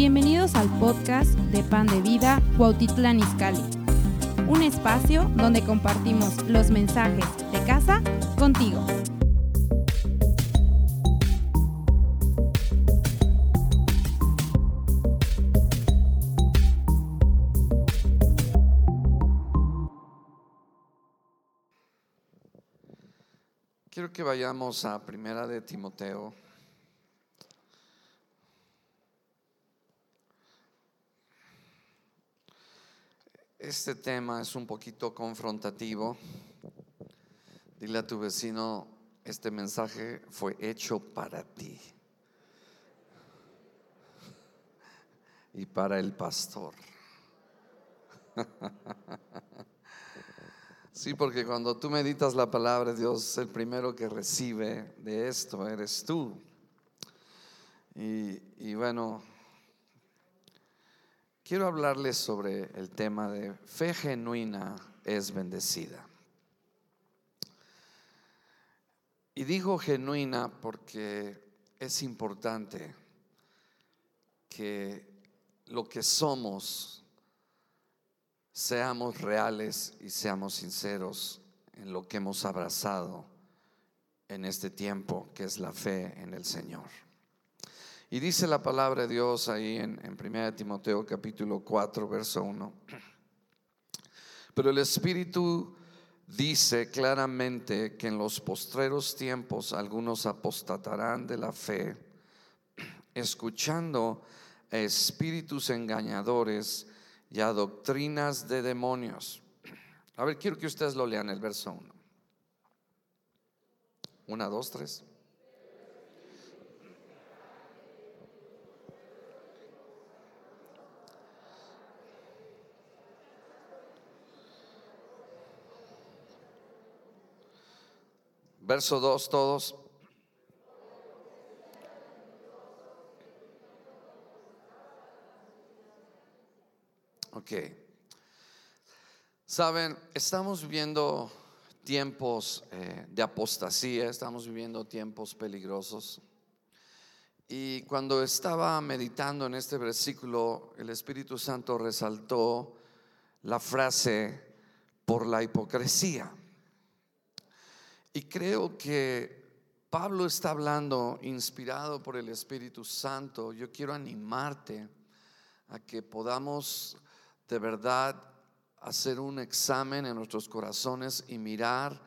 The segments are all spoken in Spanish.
Bienvenidos al podcast de Pan de Vida Cuautitlán un espacio donde compartimos los mensajes de casa contigo. Quiero que vayamos a Primera de Timoteo. Este tema es un poquito confrontativo. Dile a tu vecino, este mensaje fue hecho para ti y para el pastor. Sí, porque cuando tú meditas la palabra de Dios, el primero que recibe de esto eres tú. Y, y bueno, quiero hablarles sobre el tema de fe genuina es bendecida. Y digo genuina porque es importante que lo que somos seamos reales y seamos sinceros en lo que hemos abrazado en este tiempo, que es la fe en el Señor. Y dice la palabra de Dios ahí en, en 1 Timoteo capítulo 4, verso 1. Pero el Espíritu dice claramente que en los postreros tiempos algunos apostatarán de la fe, escuchando a espíritus engañadores y a doctrinas de demonios. A ver, quiero que ustedes lo lean el verso 1. Una, dos, tres. Verso 2 todos. Ok. Saben, estamos viviendo tiempos eh, de apostasía, estamos viviendo tiempos peligrosos. Y cuando estaba meditando en este versículo, el Espíritu Santo resaltó la frase por la hipocresía. Y creo que Pablo está hablando inspirado por el Espíritu Santo. Yo quiero animarte a que podamos de verdad hacer un examen en nuestros corazones y mirar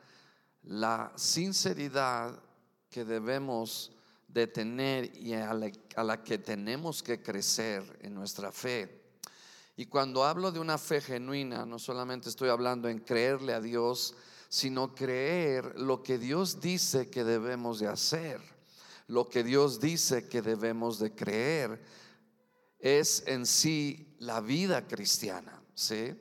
la sinceridad que debemos de tener y a la, que tenemos que crecer en nuestra fe. Y cuando hablo de una fe genuina, no solamente estoy hablando en creerle a Dios, sino creer lo que Dios dice que debemos de hacer, lo que Dios dice que debemos de creer es en sí la vida cristiana, ¿sí?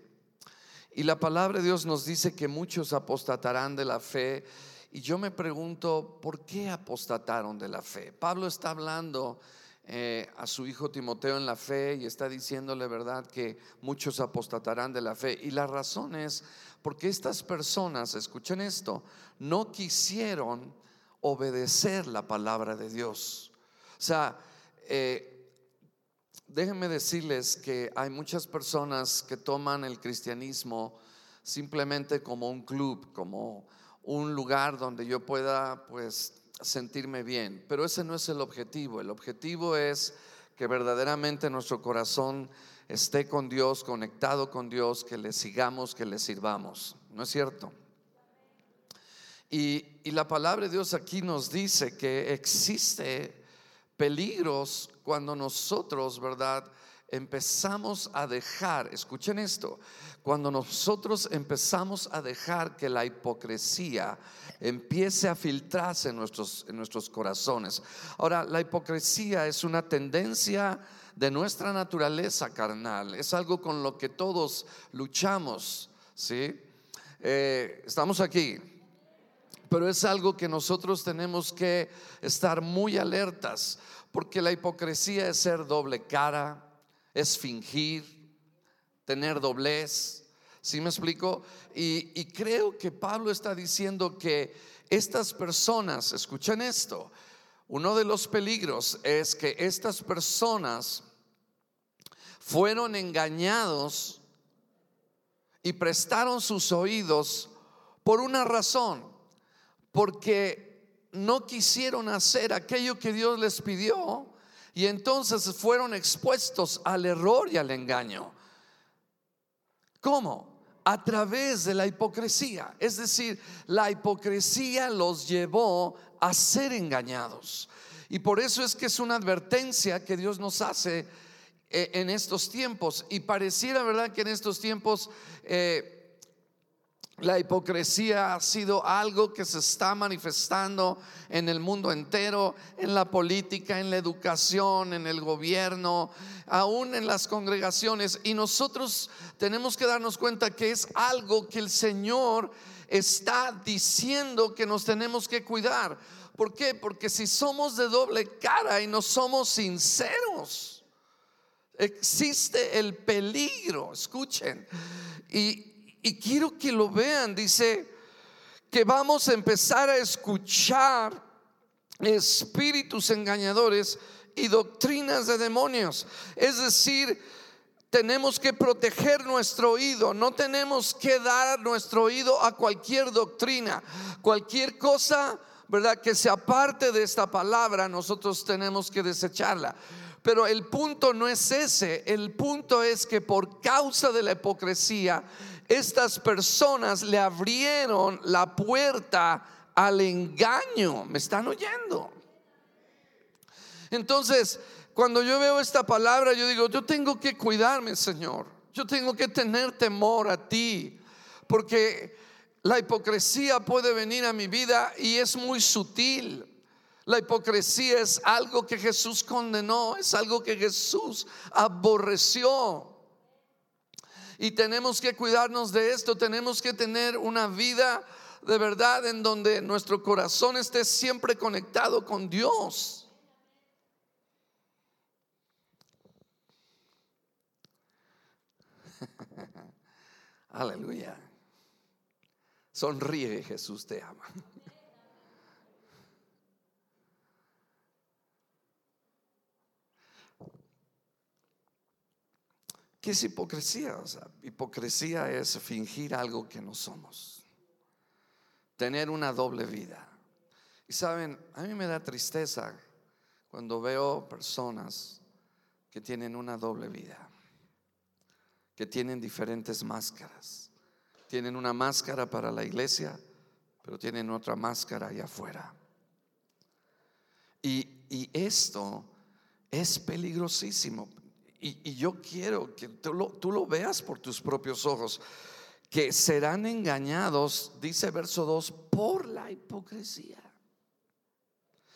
Y la palabra de Dios nos dice que muchos apostatarán de la fe. Y yo me pregunto, ¿por qué apostataron de la fe? Pablo está hablando eh, a su hijo Timoteo en la fe y está diciéndole, ¿verdad?, que muchos apostatarán de la fe. Y la razón es porque estas personas, escuchen esto, no quisieron obedecer la palabra de Dios. O sea, eh, déjenme decirles que hay muchas personas que toman el cristianismo simplemente como un club, como un lugar donde yo pueda pues sentirme bien, pero ese no es el objetivo. El objetivo es que verdaderamente nuestro corazón esté con Dios, conectado con Dios, que le sigamos, que le sirvamos. ¿No es cierto? Y, y la palabra de Dios aquí nos dice que existe peligros cuando nosotros, ¿verdad? Empezamos a dejar, escuchen esto, cuando nosotros empezamos a dejar que la hipocresía empiece a filtrarse en nuestros, en nuestros corazones. Ahora, la hipocresía es una tendencia de nuestra naturaleza carnal, es algo con lo que todos luchamos, ¿sí? Eh, estamos aquí, pero es algo que nosotros tenemos que estar muy alertas, porque la hipocresía es ser doble cara, es fingir, tener doblez. ¿Sí me explico? Y, y creo que Pablo está diciendo que estas personas, escuchen esto, uno de los peligros es que estas personas fueron engañados y prestaron sus oídos por una razón, porque no quisieron hacer aquello que Dios les pidió y entonces fueron expuestos al error y al engaño. ¿Cómo? A través de la hipocresía. Es decir, la hipocresía los llevó a ser engañados. Y por eso es que es una advertencia que Dios nos hace eh, en estos tiempos. Y pareciera, ¿verdad?, que en estos tiempos eh, la hipocresía ha sido algo que se está manifestando en el mundo entero, en la política, en la educación, en el gobierno, aún en las congregaciones. Y nosotros tenemos que darnos cuenta que es algo que el Señor está diciendo que nos tenemos que cuidar. ¿Por qué? Porque si somos de doble cara y no somos sinceros, existe el peligro, escuchen. Y, quiero que lo vean, dice que vamos a empezar a escuchar espíritus engañadores y doctrinas de demonios. Es decir, tenemos que proteger nuestro oído, no tenemos que dar nuestro oído a cualquier doctrina, cualquier cosa, ¿verdad? Que se aparte de esta palabra, nosotros tenemos que desecharla. Pero el punto no es ese, el punto es que por causa de la hipocresía, estas personas le abrieron la puerta al engaño. ¿Me están oyendo? Entonces, cuando yo veo esta palabra, yo digo, yo tengo que cuidarme, Señor. Yo tengo que tener temor a ti, porque la hipocresía puede venir a mi vida y es muy sutil. La hipocresía es algo que Jesús condenó, es algo que Jesús aborreció. Y tenemos que cuidarnos de esto, tenemos que tener una vida de verdad en donde nuestro corazón esté siempre conectado con Dios. Aleluya. Sonríe, Jesús te ama. ¿Qué es hipocresía? O sea, hipocresía es fingir algo que no somos. Tener una doble vida. Y saben, a mí me da tristeza cuando veo personas que tienen una doble vida, que tienen diferentes máscaras. Tienen una máscara para la iglesia, pero tienen otra máscara allá afuera. Y, y esto es peligrosísimo. Y, yo quiero que tú lo, tú lo veas por tus propios ojos, que serán engañados, dice verso 2, por la hipocresía.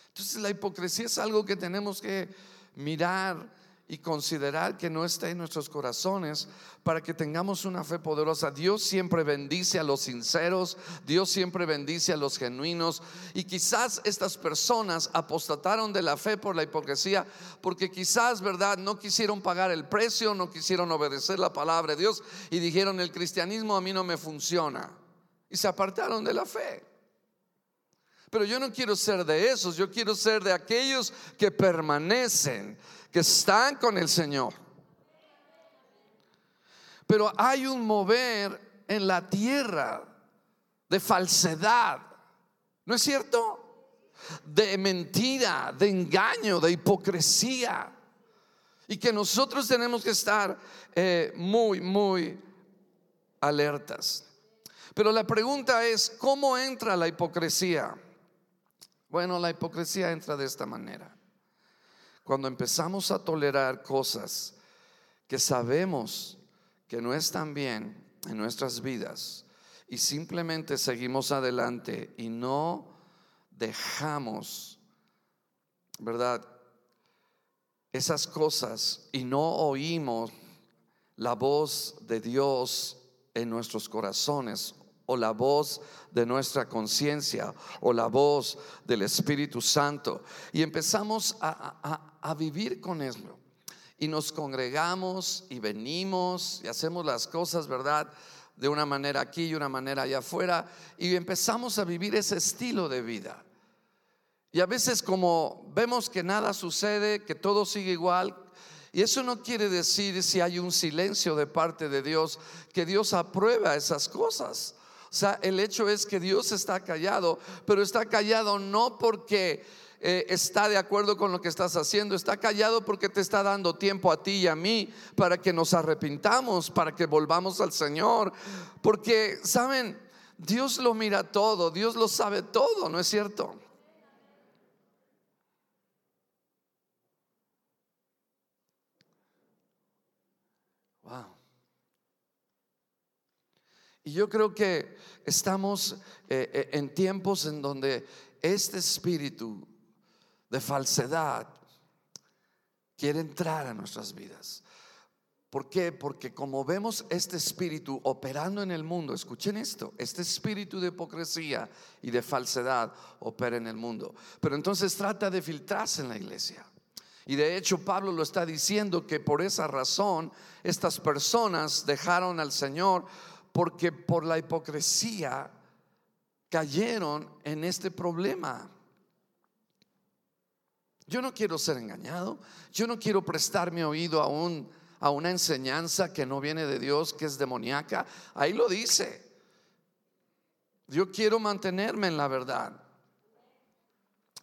Entonces la hipocresía es algo que tenemos que mirar y considerar que no está en nuestros corazones para que tengamos una fe poderosa. Dios siempre bendice a los sinceros, Dios siempre bendice a los genuinos y quizás estas personas apostataron de la fe por la hipocresía porque quizás, ¿verdad? No quisieron pagar el precio, no quisieron obedecer la palabra de Dios y dijeron, el cristianismo a mí no me funciona y se apartaron de la fe. Pero yo no quiero ser de esos, yo quiero ser de aquellos que permanecen que están con el Señor. Pero hay un mover en la tierra de falsedad, ¿no es cierto? De mentira, de engaño, de hipocresía. Y que nosotros tenemos que estar eh, muy, muy alertas. Pero la pregunta es, ¿cómo entra la hipocresía? Bueno, la hipocresía entra de esta manera cuando empezamos a tolerar cosas que sabemos que no están bien en nuestras vidas y simplemente seguimos adelante y no dejamos, ¿verdad? Esas cosas y no oímos la voz de Dios en nuestros corazones o la voz de nuestra conciencia o la voz del Espíritu Santo. Y empezamos a, vivir con eso. Y nos congregamos y venimos y hacemos las cosas, ¿verdad? De una manera aquí y una manera allá afuera. Y empezamos a vivir ese estilo de vida. Y a veces como vemos que nada sucede, que todo sigue igual, Y eso no quiere decir si hay un silencio de parte de Dios, que Dios aprueba esas cosas. O sea, el hecho es que Dios está callado, pero está callado no porque eh, está de acuerdo con lo que estás haciendo, está callado porque te está dando tiempo a ti y a mí para que nos arrepintamos, para que volvamos al Señor. Porque, ¿saben? Dios lo mira todo, Dios lo sabe todo, ¿no es cierto? Wow. Y yo creo que estamos eh, eh, en tiempos en donde este espíritu de falsedad quiere entrar a nuestras vidas. ¿Por qué? Porque como vemos este espíritu operando en el mundo, escuchen esto, este espíritu de hipocresía y de falsedad opera en el mundo. Pero entonces trata de filtrarse en la iglesia. Y de hecho Pablo lo está diciendo que por esa razón estas personas dejaron al Señor porque por la hipocresía cayeron en este problema. Yo no quiero ser engañado, yo no quiero prestar mi oído a, un, a una enseñanza que no viene de Dios, que es demoníaca. Ahí lo dice. Yo quiero mantenerme en la verdad.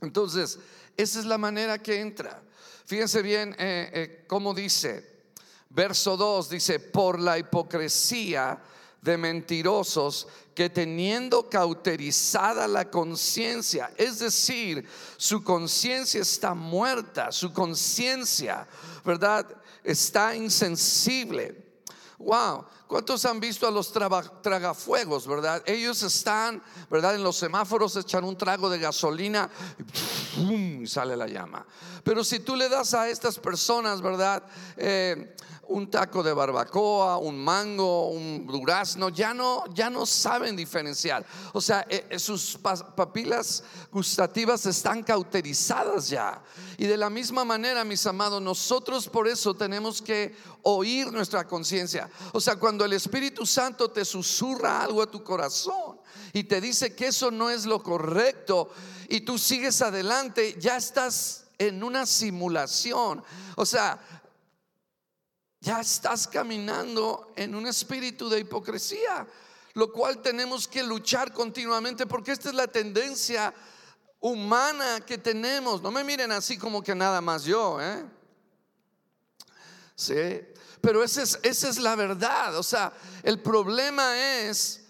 Entonces, esa es la manera que entra. Fíjense bien eh, eh, cómo dice, verso 2 dice, por la hipocresía de mentirosos que teniendo cauterizada la conciencia, es decir, su conciencia está muerta, su conciencia, ¿verdad? Está insensible. Wow, ¿cuántos han visto a los tragafuegos, verdad? Ellos están, ¿verdad? En los semáforos echan un trago de gasolina y sale la llama. Pero si tú le das a estas personas, ¿verdad? Eh, un taco de barbacoa, un mango, un durazno, ya no, ya no saben diferenciar. O sea, eh, eh, sus papilas gustativas están cauterizadas ya. Y de la misma manera, mis amados, nosotros por eso tenemos que oír nuestra conciencia. O sea, cuando el Espíritu Santo te susurra algo a tu corazón y te dice que eso no es lo correcto y tú sigues adelante, ya estás en una simulación. O sea, ya estás caminando en un espíritu de hipocresía, lo cual tenemos que luchar continuamente porque esta es la tendencia humana que tenemos. No me miren así como que nada más yo, ¿eh? Sí, pero esa es, esa es la verdad. O sea, el problema es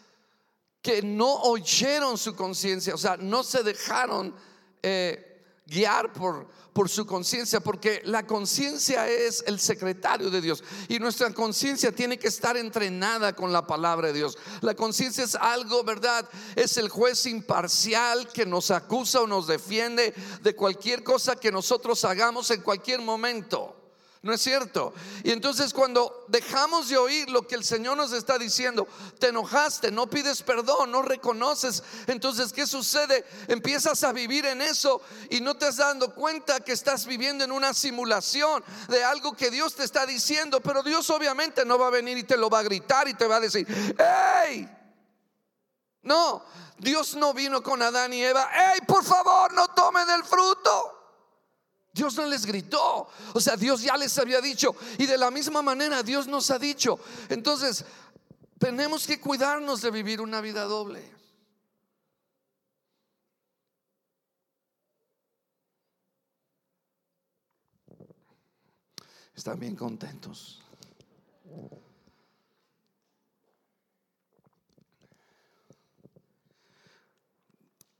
que no oyeron su conciencia, o sea, no se dejaron eh, guiar por, por su conciencia, porque la conciencia es el secretario de Dios y nuestra conciencia tiene que estar entrenada con la palabra de Dios. La conciencia es algo, ¿verdad? Es el juez imparcial que nos acusa o nos defiende de cualquier cosa que nosotros hagamos en cualquier momento. ¿No es cierto? Y entonces cuando dejamos de oír lo que el Señor nos está diciendo, te enojaste, no pides perdón, no reconoces, entonces ¿qué sucede? Empiezas a vivir en eso y no te has dando cuenta que estás viviendo en una simulación de algo que Dios te está diciendo, pero Dios obviamente no va a venir y te lo va a gritar y te va a decir, ¡hey! No, Dios no vino con Adán y Eva, ¡hey, por favor, no tomen el fruto! Dios no les gritó. O sea, Dios ya les había dicho. Y de la misma manera Dios nos ha dicho. Entonces, tenemos que cuidarnos de vivir una vida doble. Están bien contentos.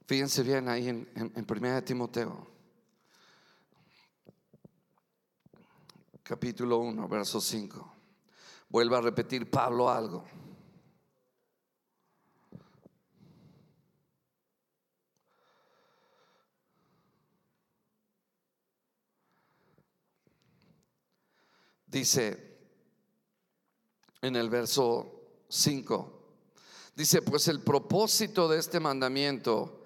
Fíjense bien ahí en, en 1 Timoteo. Capítulo 1, verso 5. Vuelve a repetir Pablo algo. Dice en el verso 5, dice, pues el propósito de este mandamiento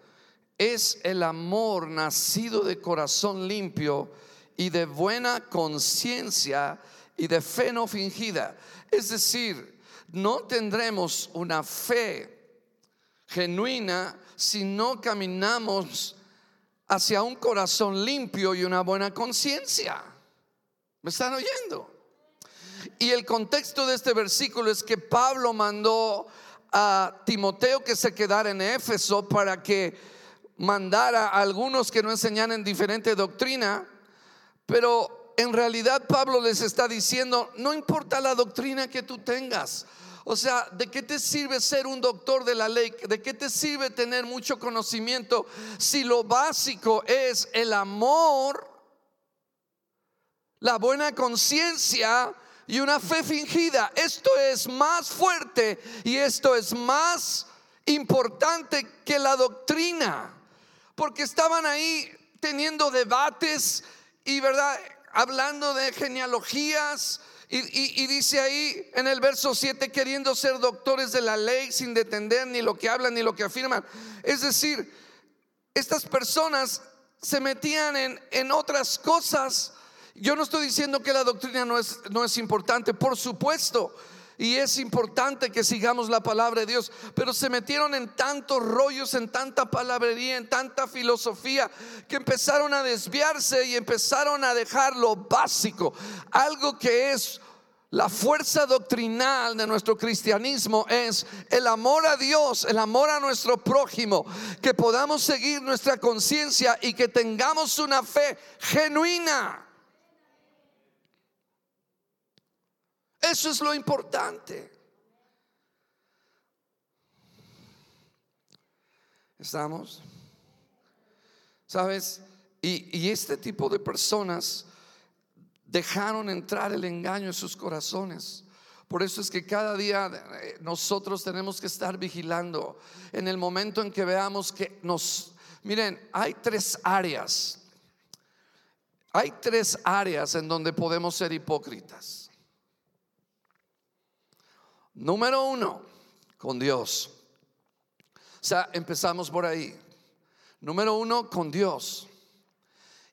es el amor nacido de corazón limpio y de buena conciencia y de fe no fingida. Es decir, no tendremos una fe genuina si no caminamos hacia un corazón limpio y una buena conciencia. ¿Me están oyendo? Y el contexto de este versículo es que Pablo mandó a Timoteo que se quedara en Éfeso para que mandara a algunos que no enseñaran diferente doctrina, pero en realidad Pablo les está diciendo, no importa la doctrina que tú tengas, o sea, ¿de qué te sirve ser un doctor de la ley? ¿De qué te sirve tener mucho conocimiento si lo básico es el amor, la buena conciencia y una fe fingida? Esto es más fuerte y esto es más importante que la doctrina. Porque estaban ahí teniendo debates y, ¿verdad? Hablando de genealogías y, dice ahí en el verso 7, queriendo ser doctores de la ley sin detender ni lo que hablan ni lo que afirman. Es decir, estas personas se metían en, en otras cosas. Yo no estoy diciendo que la doctrina no es, no es importante, por supuesto. Y es importante que sigamos la palabra de Dios, pero se metieron en tantos rollos, en tanta palabrería, en tanta filosofía, que empezaron a desviarse y empezaron a dejar lo básico, algo que es la fuerza doctrinal de nuestro cristianismo es el amor a Dios, el amor a nuestro prójimo, que podamos seguir nuestra conciencia y que tengamos una fe genuina. Eso es lo importante. ¿Estamos? ¿Sabes? Y, este tipo de personas dejaron entrar el engaño en sus corazones. Por eso es que cada día eh, nosotros tenemos que estar vigilando en el momento en que veamos que nos... Miren, hay tres áreas. Hay tres áreas en donde podemos ser hipócritas. Número uno, con Dios. O sea, empezamos por ahí. Número uno, con Dios.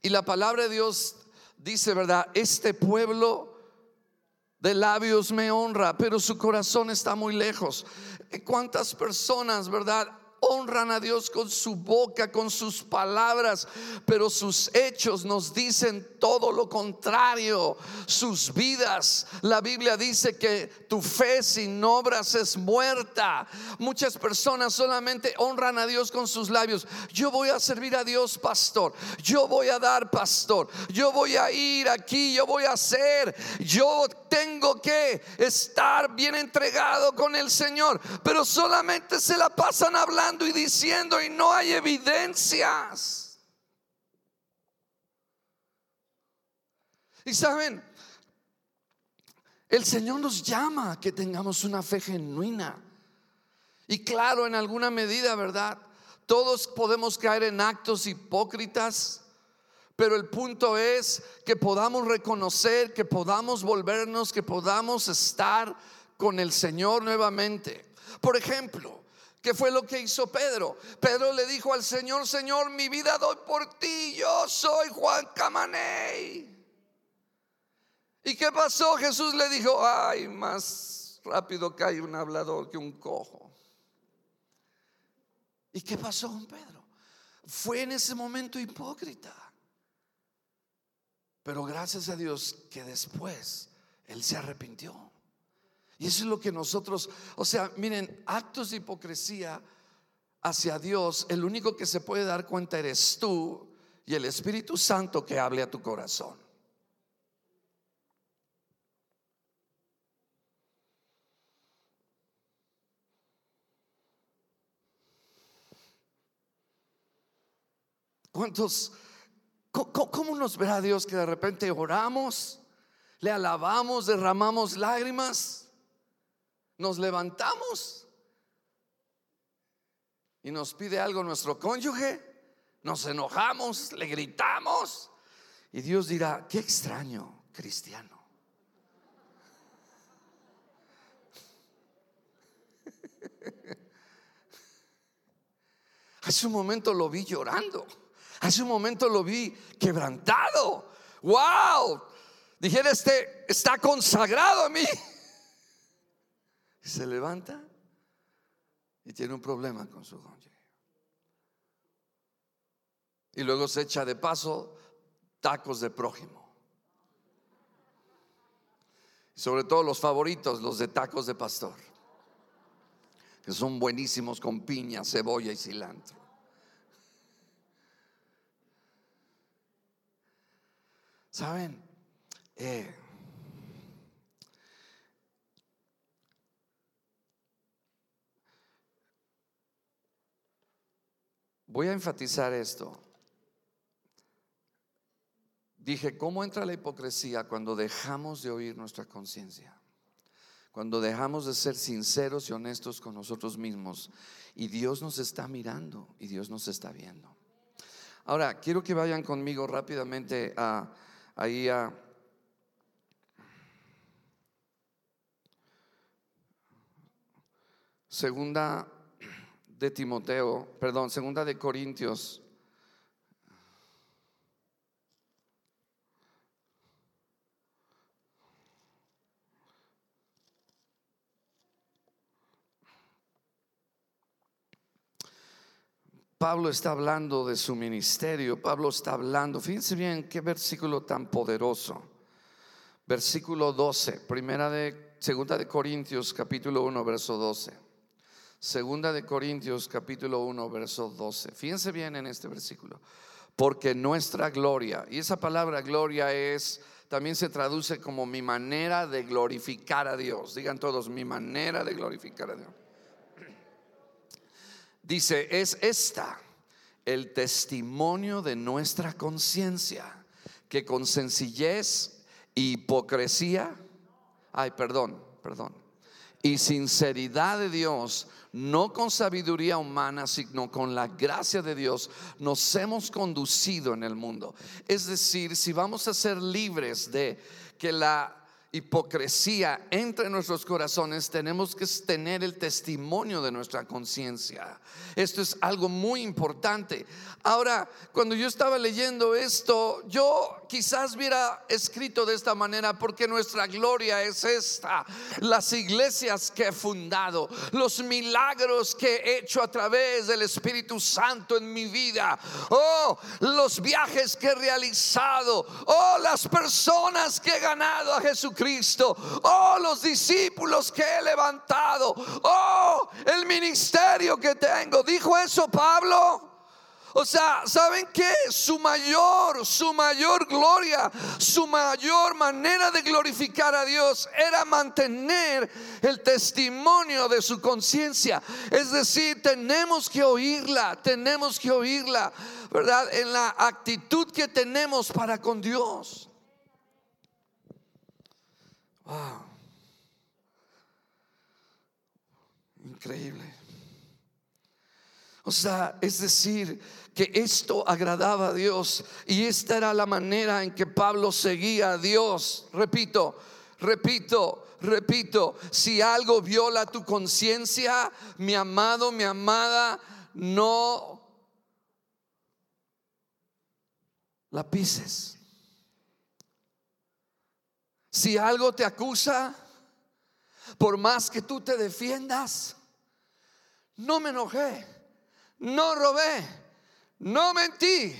Y la palabra de Dios dice, ¿verdad? Este pueblo de labios me honra, pero su corazón está muy lejos. ¿Cuántas personas, verdad? Honran a Dios con su boca, con sus palabras, pero sus hechos nos dicen todo lo contrario. Sus vidas, la Biblia dice que tu fe sin obras es muerta. Muchas personas solamente honran a Dios con sus labios. Yo voy a servir a Dios, pastor. Yo voy a dar, pastor. Yo voy a ir aquí, yo voy a hacer. Yo tengo que estar bien entregado con el Señor, pero solamente se la pasan hablando y diciendo y no hay evidencias. Y saben, el Señor nos llama a que tengamos una fe genuina. Y claro, en alguna medida, ¿verdad? Todos podemos caer en actos hipócritas, pero el punto es que podamos reconocer, que podamos volvernos, que podamos estar con el Señor nuevamente. Por ejemplo, ¿Qué fue lo que hizo Pedro? Pedro le dijo al Señor, Señor, mi vida doy por ti, yo soy Juan Camaney. ¿Y qué pasó? Jesús le dijo, ay, más rápido cae un hablador que un cojo. ¿Y qué pasó con Pedro? Fue en ese momento hipócrita. Pero gracias a Dios que después él se arrepintió. Y eso es lo que nosotros, o sea, miren, actos de hipocresía hacia Dios, el único que se puede dar cuenta eres tú y el Espíritu Santo que hable a tu corazón. ¿Cuántos, cómo, nos verá Dios que de repente oramos, le alabamos, derramamos lágrimas? Nos levantamos y nos pide algo nuestro cónyuge, nos enojamos, le gritamos y Dios dirá, qué extraño cristiano. Hace un momento lo vi llorando. Hace un momento lo vi quebrantado. ¡Wow! Dijera este, está consagrado a mí se levanta y tiene un problema con su cónyuge. Y luego se echa de paso tacos de prójimo. Sobre todo los favoritos, los de tacos de pastor, que son buenísimos con piña, cebolla y cilantro. ¿Saben? Eh, voy a enfatizar esto. Dije, ¿cómo entra la hipocresía cuando dejamos de oír nuestra conciencia? Cuando dejamos de ser sinceros y honestos con nosotros mismos. Y Dios nos está mirando y Dios nos está viendo. Ahora, quiero que vayan conmigo rápidamente a ahí a Segunda de Timoteo, perdón, segunda de Corintios. Pablo está hablando de su ministerio, Pablo está hablando, fíjense bien qué versículo tan poderoso. Versículo 12, primera de segunda de Corintios capítulo 1 verso 12. Segunda de Corintios capítulo 1 verso 12. Fíjense bien en este versículo. Porque nuestra gloria, y esa palabra gloria es, también se traduce como mi manera de glorificar a Dios. Digan todos, mi manera de glorificar a Dios. Dice, es esta el testimonio de nuestra conciencia, que con sencillez hipocresía, ay, perdón, perdón, y sinceridad de Dios no con sabiduría humana, sino con la gracia de Dios, nos hemos conducido en el mundo. Es decir, si vamos a ser libres de que la hipocresía entre nuestros corazones, tenemos que tener el testimonio de nuestra conciencia. Esto es algo muy importante. Ahora, cuando yo estaba leyendo esto, yo quizás hubiera escrito de esta manera porque nuestra gloria es esta. Las iglesias que he fundado, los milagros que he hecho a través del Espíritu Santo en mi vida, oh, los viajes que he realizado, oh, las personas que he ganado a Jesucristo Cristo. Oh, los discípulos que he levantado. Oh, el ministerio que tengo. ¿Dijo eso Pablo? O sea, ¿saben qué? Su mayor, su mayor gloria, su mayor manera de glorificar a Dios era mantener el testimonio de su conciencia. Es decir, tenemos que oírla, tenemos que oírla, ¿verdad? En la actitud que tenemos para con Dios. Wow. Increíble. O sea, es decir, que esto agradaba a Dios y esta era la manera en que Pablo seguía a Dios. Repito, repito, repito, si algo viola tu conciencia, mi amado, mi amada, no la pises. Si algo te acusa, por más que tú te defiendas, no me enojé, no robé, no mentí.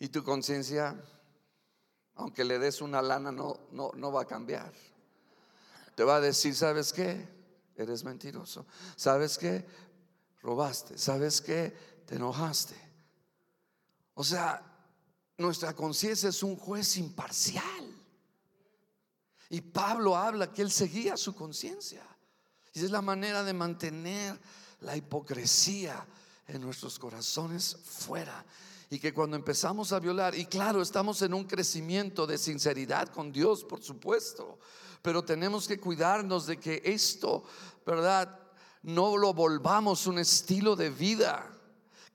Y tu conciencia, aunque le des una lana, no, no, no va a cambiar. Te va a decir, ¿sabes qué? Eres mentiroso. ¿Sabes qué? Robaste. ¿Sabes qué? Te enojaste. O sea, nuestra conciencia es un juez imparcial. Y Pablo habla que él seguía su conciencia. Y es la manera de mantener la hipocresía en nuestros corazones fuera. Y que cuando empezamos a violar, y claro, estamos en un crecimiento de sinceridad con Dios, por supuesto, pero tenemos que cuidarnos de que esto, ¿verdad? No lo volvamos un estilo de vida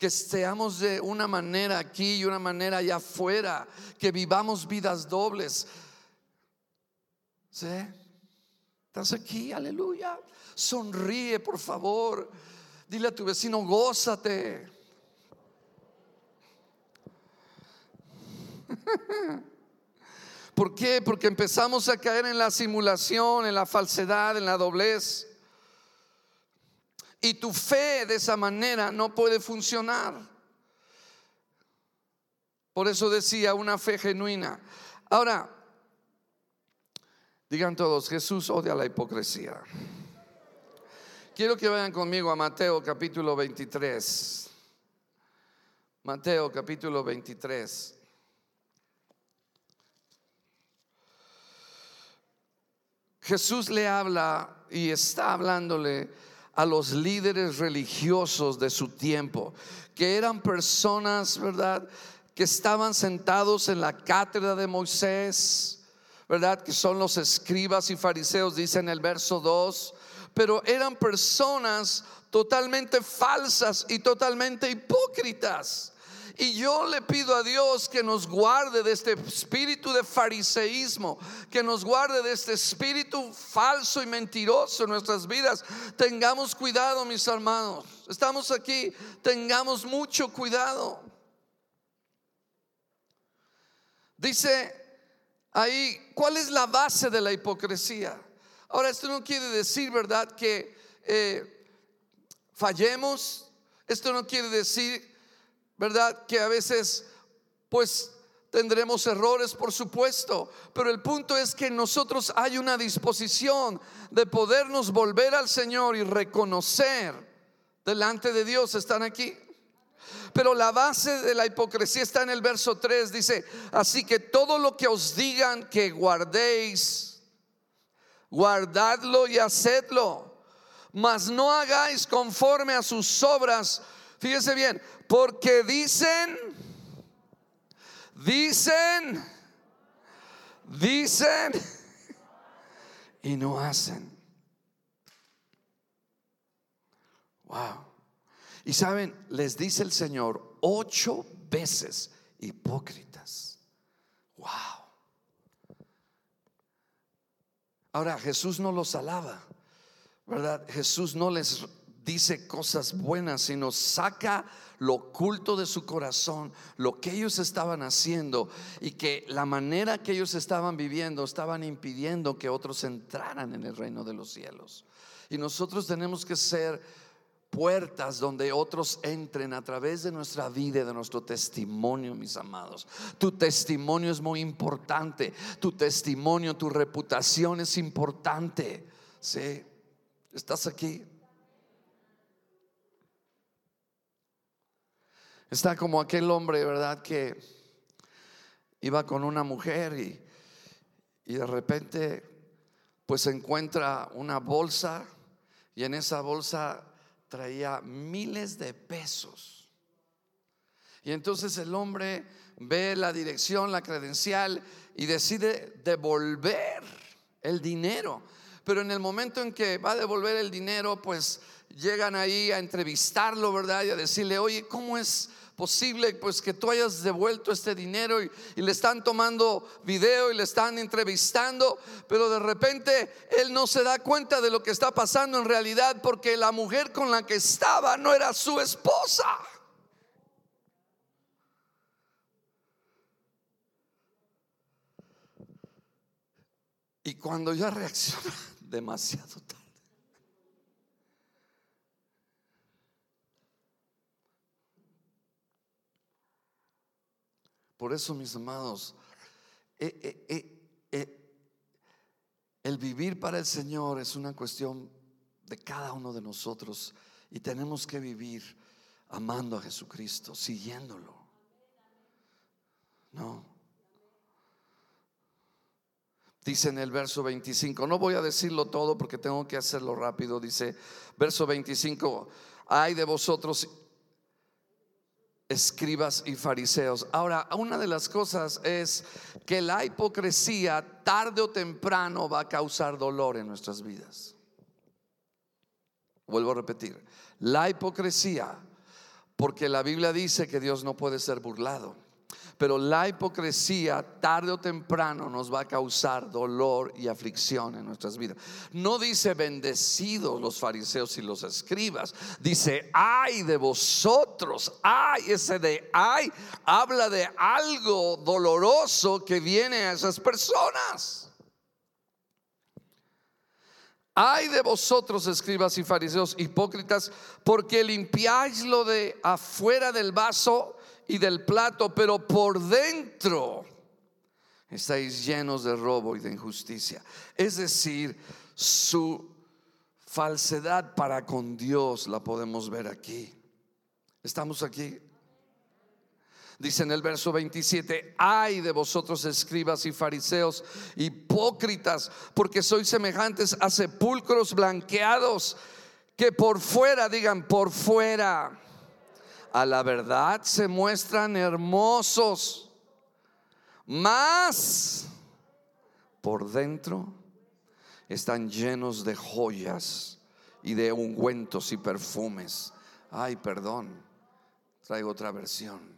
que seamos de una manera aquí y una manera allá afuera, que vivamos vidas dobles. ¿Sí? ¿Estás aquí? Aleluya. Sonríe, por favor. Dile a tu vecino, gózate. ¿Por qué? Porque empezamos a caer en la simulación, en la falsedad, en la doblez. Y tu fe de esa manera no puede funcionar. Por eso decía una fe genuina. Ahora, Digan todos, Jesús odia la hipocresía. Quiero que vayan conmigo a Mateo capítulo 23. Mateo capítulo 23. Jesús le habla y está hablándole a los líderes religiosos de su tiempo, que eran personas, ¿verdad? Que estaban sentados en la cátedra de Moisés, ¿verdad? Que son los escribas y fariseos, dice en el verso 2, pero eran personas totalmente falsas y totalmente hipócritas. Y yo le pido a Dios que nos guarde de este espíritu de fariseísmo, que nos guarde de este espíritu falso y mentiroso en nuestras vidas. Tengamos cuidado, mis hermanos. Estamos aquí, tengamos mucho cuidado. Dice ahí, ¿cuál es la base de la hipocresía? Ahora, esto no quiere decir, ¿verdad?, que eh, fallemos. Esto no quiere decir ¿verdad? Que a veces, pues, tendremos errores, por supuesto, pero el punto es que nosotros hay una disposición de podernos volver al Señor y reconocer delante de Dios. ¿Están aquí? Pero la base de la hipocresía está en el verso 3. Dice, así que todo lo que os digan que guardéis, guardadlo y hacedlo. Mas no hagáis conforme a sus obras. Fíjese bien, porque dicen, dicen, dicen y no hacen. Wow. Y saben, les dice el Señor ocho veces hipócritas. Wow. Ahora Jesús no los alaba, ¿verdad? Jesús no les dice cosas buenas, sino saca lo oculto de su corazón, lo que ellos estaban haciendo y que la manera que ellos estaban viviendo estaban impidiendo que otros entraran en el reino de los cielos. Y nosotros tenemos que ser puertas donde otros entren a través de nuestra vida y de nuestro testimonio, mis amados. Tu testimonio es muy importante. Tu testimonio, tu reputación es importante. ¿Sí? ¿Estás aquí? Está como aquel hombre, ¿verdad? Que iba con una mujer y, y de repente pues encuentra una bolsa y en esa bolsa traía miles de pesos. Y entonces el hombre ve la dirección, la credencial y decide devolver el dinero. Pero en el momento en que va a devolver el dinero, pues llegan ahí a entrevistarlo, ¿verdad? Y a decirle, oye, ¿cómo es posible pues que tú hayas devuelto este dinero y, le están tomando video y le están entrevistando, pero de repente él no se da cuenta de lo que está pasando en realidad porque la mujer con la que estaba no era su esposa. Y cuando ya reacciona demasiado tarde. Por eso, mis amados, eh, eh, eh, el vivir para el Señor es una cuestión de cada uno de nosotros y tenemos que vivir amando a Jesucristo, siguiéndolo. No. Dice en el verso 25, no voy a decirlo todo porque tengo que hacerlo rápido, dice verso 25, ay de vosotros escribas y fariseos. Ahora, una de las cosas es que la hipocresía tarde o temprano va a causar dolor en nuestras vidas. Vuelvo a repetir, la hipocresía, porque la Biblia dice que Dios no puede ser burlado. Pero la hipocresía tarde o temprano nos va a causar dolor y aflicción en nuestras vidas. No dice bendecidos los fariseos y los escribas. Dice, ay de vosotros. Ay, ese de ay habla de algo doloroso que viene a esas personas. Ay de vosotros, escribas y fariseos hipócritas, porque limpiáis lo de afuera del vaso y del plato, pero por dentro Estáis llenos de robo y de injusticia. Es decir, su falsedad para con Dios la podemos ver aquí. ¿Estamos aquí? Dice en el verso 27, ay de vosotros escribas y fariseos, hipócritas, porque sois semejantes a sepulcros blanqueados, que por fuera, digan, por fuera, a la verdad se muestran hermosos, mas por dentro están llenos de joyas y de ungüentos y perfumes. Ay, perdón, traigo otra versión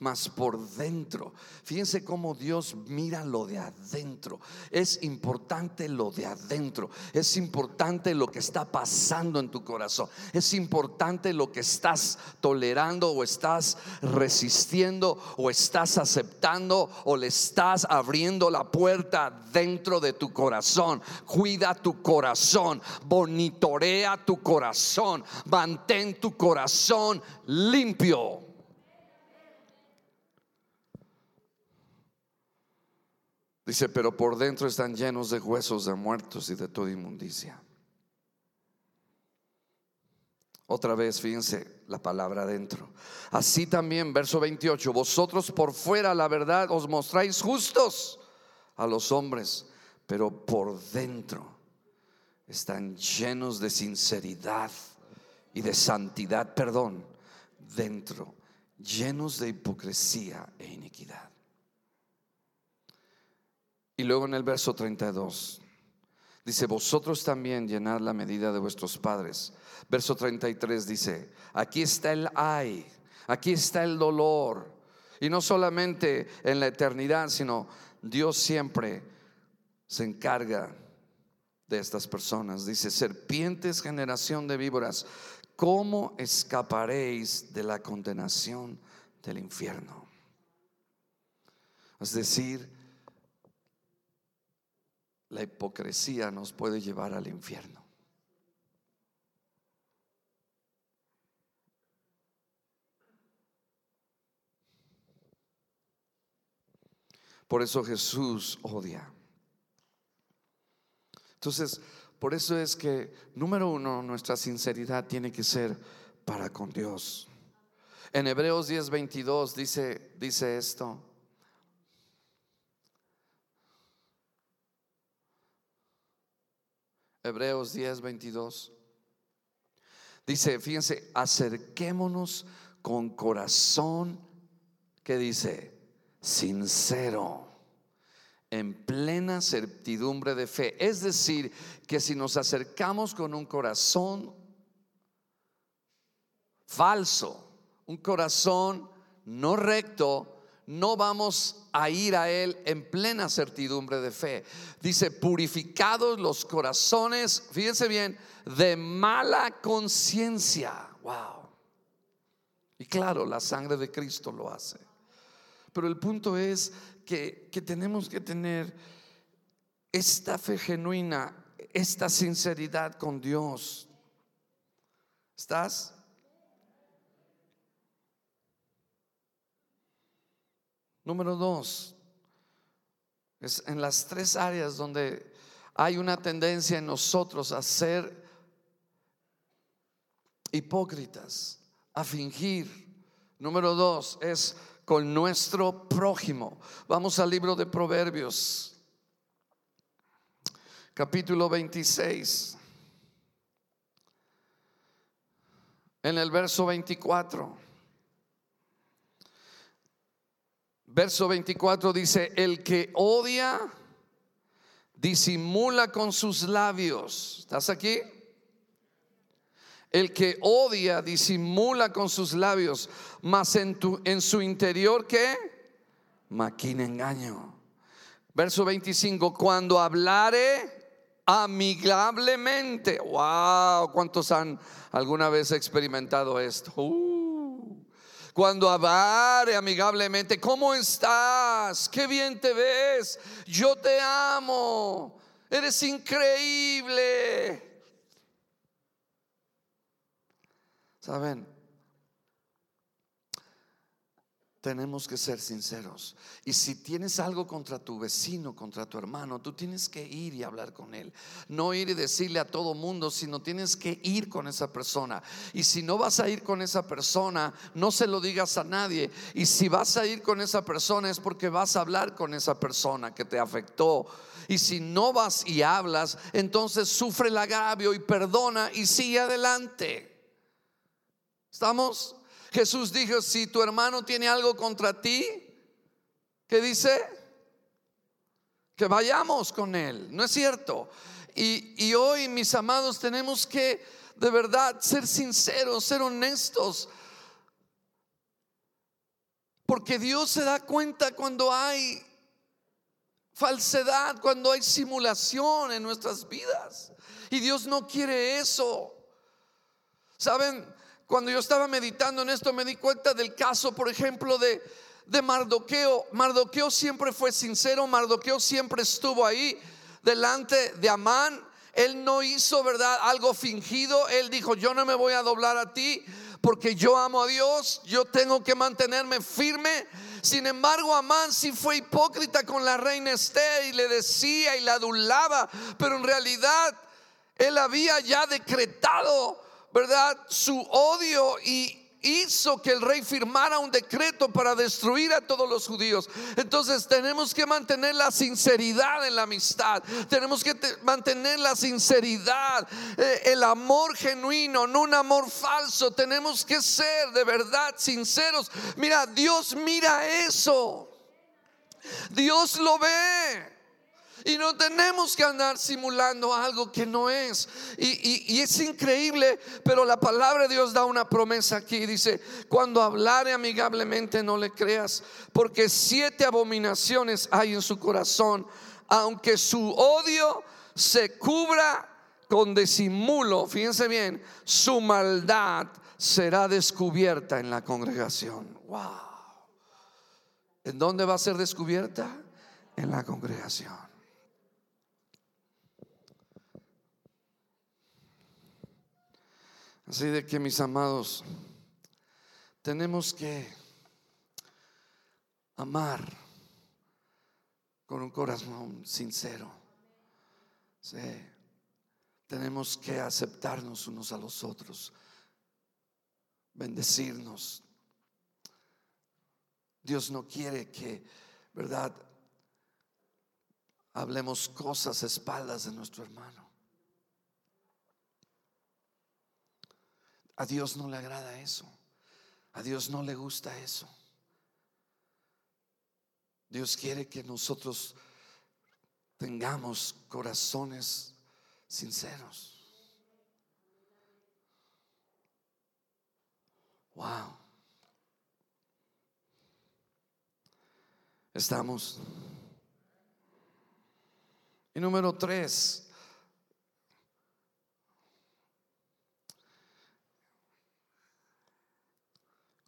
mas por dentro. Fíjense cómo Dios mira lo de adentro. Es importante lo de adentro. Es importante lo que está pasando en tu corazón. Es importante lo que estás tolerando o estás resistiendo o estás aceptando o le estás abriendo la puerta dentro de tu corazón. Cuida tu corazón. Bonitorea tu corazón. Mantén tu corazón limpio. Dice, pero por dentro están llenos de huesos de muertos y de toda inmundicia. Otra vez, fíjense la palabra dentro. Así también, verso 28, vosotros por fuera la verdad os mostráis justos a los hombres, pero por dentro están llenos de sinceridad y de santidad, perdón, dentro, llenos de hipocresía e iniquidad. Y luego en el verso 32 dice, vosotros también llenad la medida de vuestros padres. Verso 33 dice, aquí está el ay, aquí está el dolor. Y no solamente en la eternidad, sino Dios siempre se encarga de estas personas. Dice, serpientes, generación de víboras, ¿cómo escaparéis de la condenación del infierno? Es decir, la hipocresía nos puede llevar al infierno. Por eso Jesús odia. Entonces, por eso es que, número uno, nuestra sinceridad tiene que ser para con Dios. En Hebreos 10:22 dice, dice esto. Hebreos 10, 22. Dice, fíjense, acerquémonos con corazón, que dice, sincero, en plena certidumbre de fe. Es decir, que si nos acercamos con un corazón falso, un corazón no recto, no vamos a ir a Él en plena certidumbre de fe. Dice, purificados los corazones, fíjense bien, de mala conciencia. Wow. Y claro, la sangre de Cristo lo hace. Pero el punto es que, que tenemos que tener esta fe genuina, esta sinceridad con Dios. ¿Estás? Número dos, es en las tres áreas donde hay una tendencia en nosotros a ser hipócritas, a fingir. Número dos es con nuestro prójimo. Vamos al libro de Proverbios, capítulo 26. En el verso 24. Verso 24 dice, el que odia disimula con sus labios. ¿Estás aquí? El que odia disimula con sus labios, mas en, tu, en su interior ¿qué? Maquina engaño. Verso 25, cuando hablare amigablemente. Wow, ¿cuántos han alguna vez experimentado esto? Uh cuando habare amigablemente, ¿cómo estás? Qué bien te ves. Yo te amo. Eres increíble. ¿Saben? Tenemos que ser sinceros. Y si tienes algo contra tu vecino, contra tu hermano, tú tienes que ir y hablar con él. No ir y decirle a todo mundo, sino tienes que ir con esa persona. Y si no vas a ir con esa persona, no se lo digas a nadie. Y si vas a ir con esa persona es porque vas a hablar con esa persona que te afectó. Y si no vas y hablas, entonces sufre el agravio y perdona y sigue adelante. ¿Estamos? Jesús dijo, si tu hermano tiene algo contra ti, ¿qué dice? Que vayamos con él, ¿no es cierto? Y, hoy, mis amados, tenemos que de verdad ser sinceros, ser honestos. Porque Dios se da cuenta cuando hay falsedad, cuando hay simulación en nuestras vidas. Y Dios no quiere eso. ¿Saben? Cuando yo estaba meditando en esto me di cuenta del caso, por ejemplo, de, de Mardoqueo. Mardoqueo siempre fue sincero, Mardoqueo siempre estuvo ahí delante de Amán. Él no hizo, ¿verdad? Algo fingido. Él dijo, yo no me voy a doblar a ti porque yo amo a Dios, yo tengo que mantenerme firme. Sin embargo, Amán sí fue hipócrita con la reina Esther y le decía y la adulaba, pero en realidad él había ya decretado ¿verdad? Su odio y hizo que el rey firmara un decreto para destruir a todos los judíos. Entonces tenemos que mantener la sinceridad en la amistad. Tenemos que mantener la sinceridad, eh, el amor genuino, no un amor falso. Tenemos que ser de verdad sinceros. Mira, Dios mira eso. Dios lo ve. Y no tenemos que andar simulando algo que no es. Y, es increíble, pero la palabra de Dios da una promesa aquí. Dice, cuando hablare amigablemente no le creas, porque siete abominaciones hay en su corazón, aunque su odio se cubra con disimulo, fíjense bien, su maldad será descubierta en la congregación. Wow. ¿En dónde va a ser descubierta? En la congregación. Así de que mis amados, tenemos que amar con un corazón sincero. Tenemos que aceptarnos unos a los otros, bendecirnos. Dios no quiere que, ¿verdad? Hablemos cosas a espaldas de nuestro hermano. A Dios no le agrada eso. A Dios no le gusta eso. Dios quiere que nosotros tengamos corazones sinceros. Wow. Estamos. Y número tres,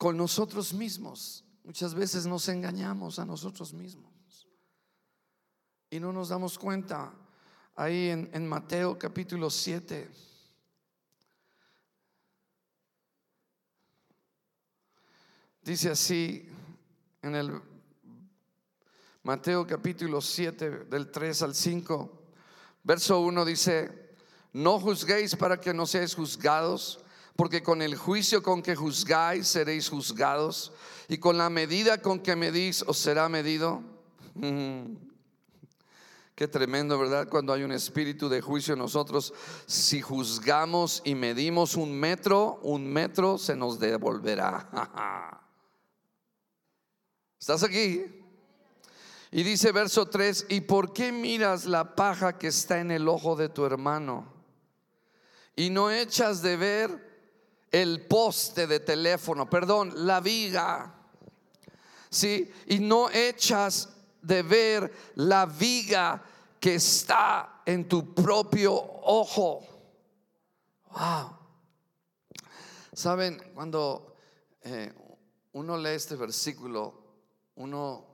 con nosotros mismos. Muchas veces nos engañamos a nosotros mismos y no nos damos cuenta. Ahí en, Mateo capítulo 7. Dice así en el Mateo capítulo 7 del 3 al 5, verso 1 dice, no juzguéis para que no seáis juzgados porque con el juicio con que juzgáis seréis juzgados, y con la medida con que medís os será medido. Qué tremendo, ¿verdad? Cuando hay un espíritu de juicio en nosotros, si juzgamos y medimos un metro, un metro se nos devolverá. ¿Estás aquí? Y dice verso 3, ¿y por qué miras la paja que está en el ojo de tu hermano? Y no echas de ver el poste de teléfono, perdón, la viga. ¿Sí? Y no echas de ver la viga que está en tu propio ojo. Wow. Saben, cuando eh, uno lee este versículo, uno,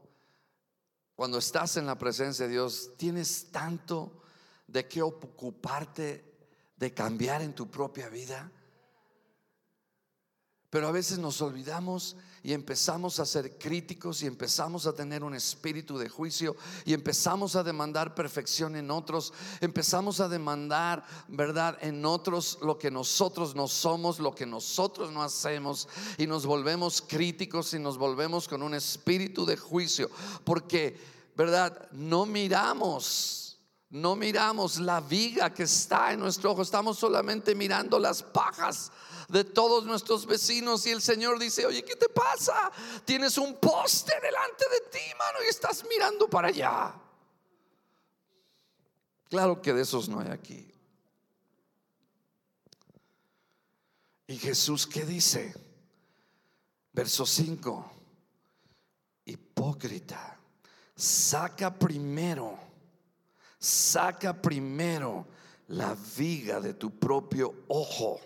cuando estás en la presencia de Dios, tienes tanto de qué ocuparte de cambiar en tu propia vida. Pero a veces nos olvidamos y empezamos a ser críticos y empezamos a tener un espíritu de juicio y empezamos a demandar perfección en otros, empezamos a demandar, ¿verdad?, en otros lo que nosotros no somos, lo que nosotros no hacemos y nos volvemos críticos y nos volvemos con un espíritu de juicio, porque, ¿verdad?, no miramos no miramos la viga que está en nuestro ojo, estamos solamente mirando las pajas de todos nuestros vecinos y el Señor dice, oye, ¿qué te pasa? Tienes un poste delante de ti, mano, y estás mirando para allá. Claro que de esos no hay aquí. Y Jesús, ¿qué dice? Verso 5, hipócrita, saca primero, saca primero la viga de tu propio ojo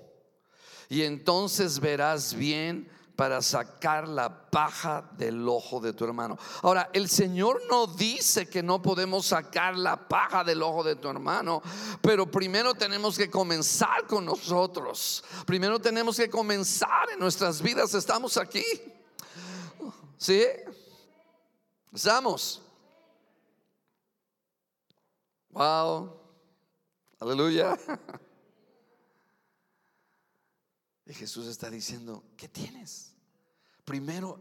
y entonces verás bien para sacar la paja del ojo de tu hermano. Ahora, el Señor no dice que no podemos sacar la paja del ojo de tu hermano, pero primero tenemos que comenzar con nosotros. Primero tenemos que comenzar en nuestras vidas. Estamos aquí. ¿Sí? Estamos. Wow. Aleluya. Y Jesús está diciendo, ¿qué tienes? Primero,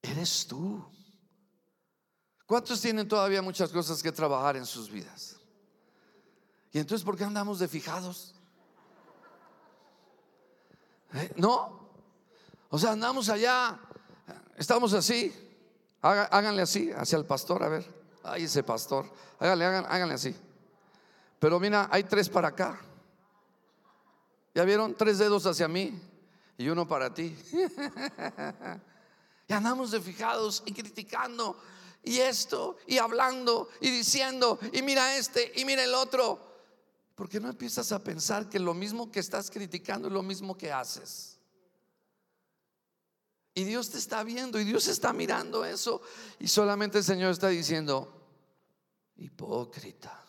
eres tú. ¿Cuántos tienen todavía muchas cosas que trabajar en sus vidas? ¿Y entonces por qué andamos de fijados? ¿Eh? ¿No? O sea, andamos allá, estamos así. Háganle así, hacia el pastor, a ver. Ay, ese pastor. Háganle, háganle así. Pero mira, hay tres para acá. ¿Ya vieron? Tres dedos hacia mí y uno para ti. y andamos de fijados y criticando y esto y hablando y diciendo y mira este y mira el otro. Porque no empiezas a pensar que lo mismo que estás criticando es lo mismo que haces? Y Dios te está viendo y Dios está mirando eso. Y solamente el Señor está diciendo, hipócrita.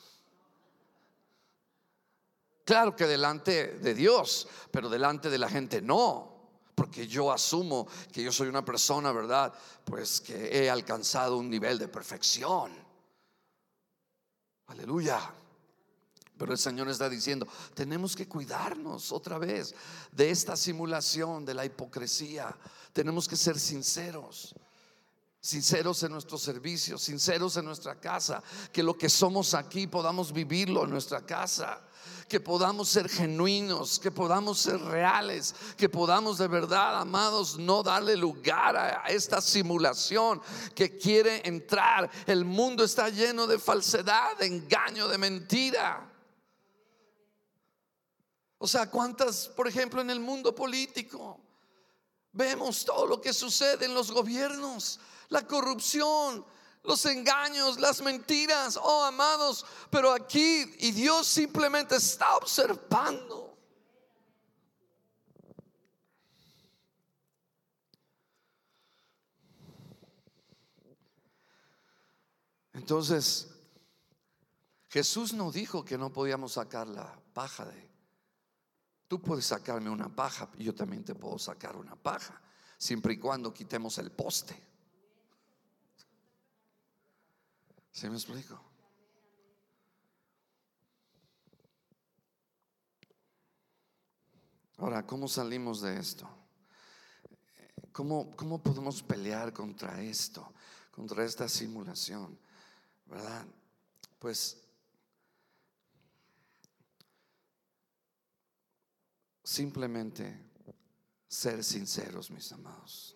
Claro que delante de Dios, pero delante de la gente no. Porque yo asumo que yo soy una persona, ¿verdad? Pues que he alcanzado un nivel de perfección. Aleluya. Pero el Señor está diciendo, tenemos que cuidarnos otra vez de esta simulación, de la hipocresía. Tenemos que ser sinceros sinceros en nuestro servicio, sinceros en nuestra casa, que lo que somos aquí podamos vivirlo en nuestra casa que podamos ser genuinos, que podamos ser reales, que podamos de verdad, amados, no darle lugar a esta simulación que quiere entrar. El mundo está lleno de falsedad, de engaño, de mentira. O sea, ¿cuántas, por ejemplo, en el mundo político? Vemos todo lo que sucede en los gobiernos, la corrupción, los engaños, las mentiras, oh amados, pero aquí y Dios simplemente está observando. Entonces, Jesús no dijo que no podíamos sacar la paja de... Tú puedes sacarme una paja yo también te puedo sacar una paja, siempre y cuando quitemos el poste. ¿Se me explico? Ahora, ¿cómo salimos de esto? ¿Cómo, ¿Cómo podemos pelear contra esto? Contra esta simulación, ¿verdad? Pues simplemente ser sinceros, mis amados.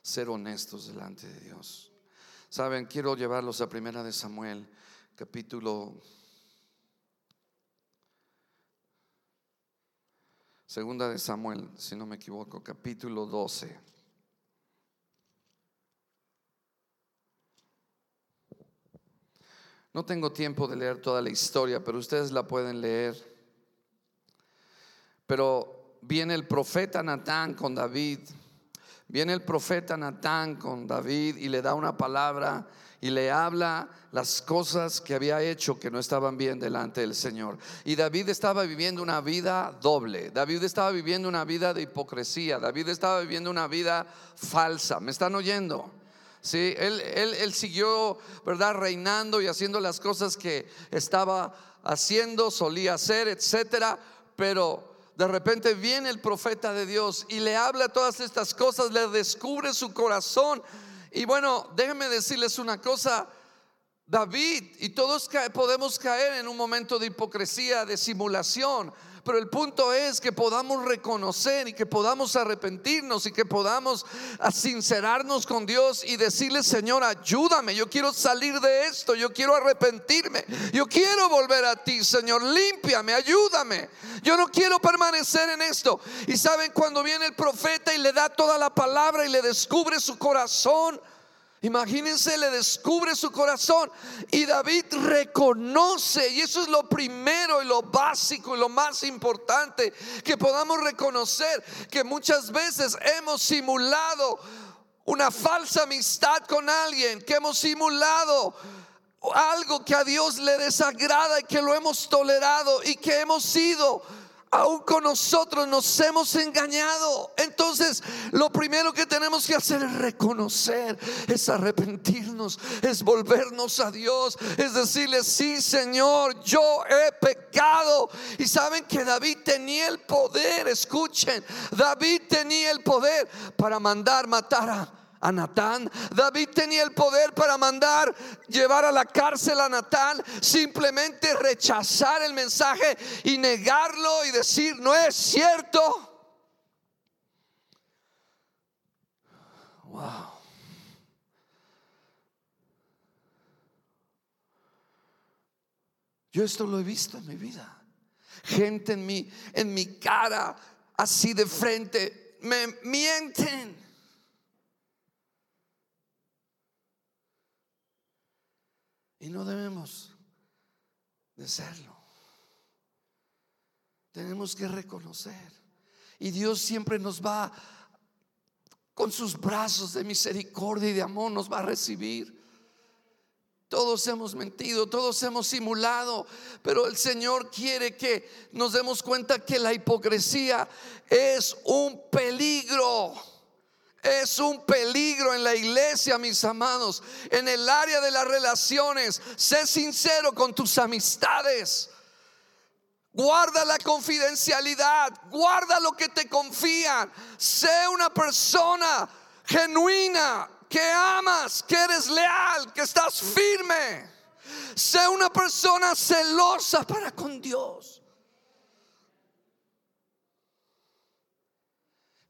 Ser honestos delante de Dios. Saben, quiero llevarlos a Primera de Samuel, capítulo Segunda de Samuel, si no me equivoco, capítulo 12. No tengo tiempo de leer toda la historia, pero ustedes la pueden leer. Pero viene el profeta Natán con David Viene el profeta Natán con David y le da una palabra y le habla las cosas que había hecho que no estaban bien delante del Señor. Y David estaba viviendo una vida doble. David estaba viviendo una vida de hipocresía. David estaba viviendo una vida falsa. ¿Me están oyendo? Sí, él, él, siguió, ¿verdad? Reinando y haciendo las cosas que estaba haciendo, solía hacer, etcétera. Pero de repente viene el profeta de Dios y le habla todas estas cosas, le descubre su corazón. Y bueno, déjenme decirles una cosa. David y todos podemos caer en un momento de hipocresía, de simulación. Pero el punto es que podamos reconocer y que podamos arrepentirnos y que podamos sincerarnos con Dios y decirle, Señor, ayúdame, yo quiero salir de esto, yo quiero arrepentirme, yo quiero volver a ti, Señor, límpiame, ayúdame. Yo no quiero permanecer en esto. Y saben, cuando viene el profeta y le da toda la palabra y le descubre su corazón, Imagínense, le descubre su corazón y David reconoce, y eso es lo primero y lo básico y lo más importante, que podamos reconocer que muchas veces hemos simulado una falsa amistad con alguien, que hemos simulado algo que a Dios le desagrada y que lo hemos tolerado y que hemos sido aún con nosotros nos hemos engañado. Entonces, lo primero que tenemos que hacer es reconocer, es arrepentirnos, es volvernos a Dios, es decirle, sí Señor, yo he pecado. Y saben que David tenía el poder, escuchen, David tenía el poder para mandar matar a a Natán. David tenía el poder para mandar llevar a la cárcel a Natán, simplemente rechazar el mensaje y negarlo y decir, no es cierto. Wow. Yo esto lo he visto en mi vida. Gente en mi, en mi cara, así de frente, me mienten. Y no debemos de serlo. Tenemos que reconocer. Y Dios siempre nos va con sus brazos de misericordia y de amor, nos va a recibir. Todos hemos mentido, todos hemos simulado, pero el Señor quiere que nos demos cuenta que la hipocresía es un peligro. Es un peligro en la iglesia, mis amados. En el área de las relaciones, sé sincero con tus amistades. Guarda la confidencialidad, guarda lo que te confían. Sé una persona genuina, que amas, que eres leal, que estás firme. Sé una persona celosa para con Dios.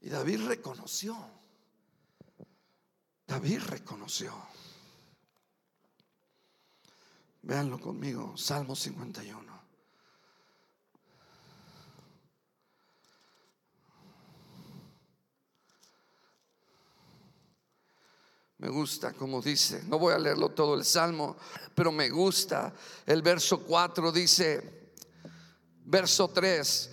Y David reconoció David reconoció. Véanlo conmigo, Salmo 51. Me gusta como dice, no voy a leerlo todo el salmo, pero me gusta. El verso 4 dice, verso 3,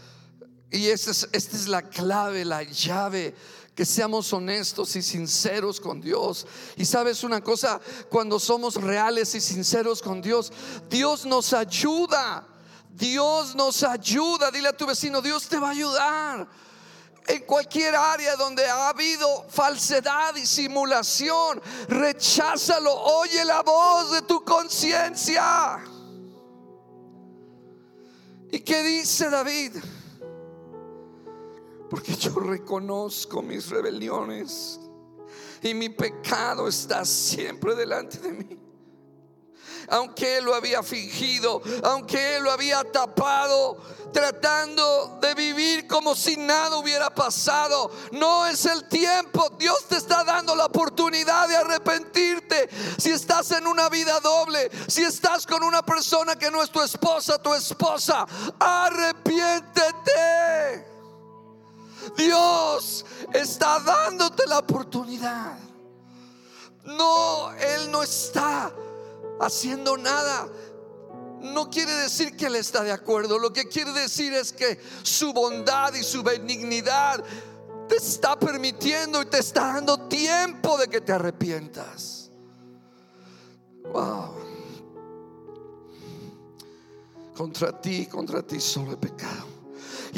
y es, esta es la clave, la llave que seamos honestos y sinceros con Dios. Y sabes una cosa, cuando somos reales y sinceros con Dios, Dios nos ayuda. Dios nos ayuda. Dile a tu vecino, Dios te va a ayudar. En cualquier área donde ha habido falsedad y simulación, recházalo. Oye la voz de tu conciencia. ¿Y qué dice David? Porque yo reconozco mis rebeliones y mi pecado está siempre delante de mí. Aunque él lo había fingido, aunque él lo había tapado, tratando de vivir como si nada hubiera pasado. No es el tiempo. Dios te está dando la oportunidad de arrepentirte. Si estás en una vida doble, si estás con una persona que no es tu esposa, tu esposa, arrepiéntete. Dios está dándote la oportunidad. No, Él no está haciendo nada. No quiere decir que Él está de acuerdo. Lo que quiere decir es que su bondad y su benignidad te está permitiendo y te está dando tiempo de que te arrepientas. Wow. Contra ti, contra ti solo he pecado.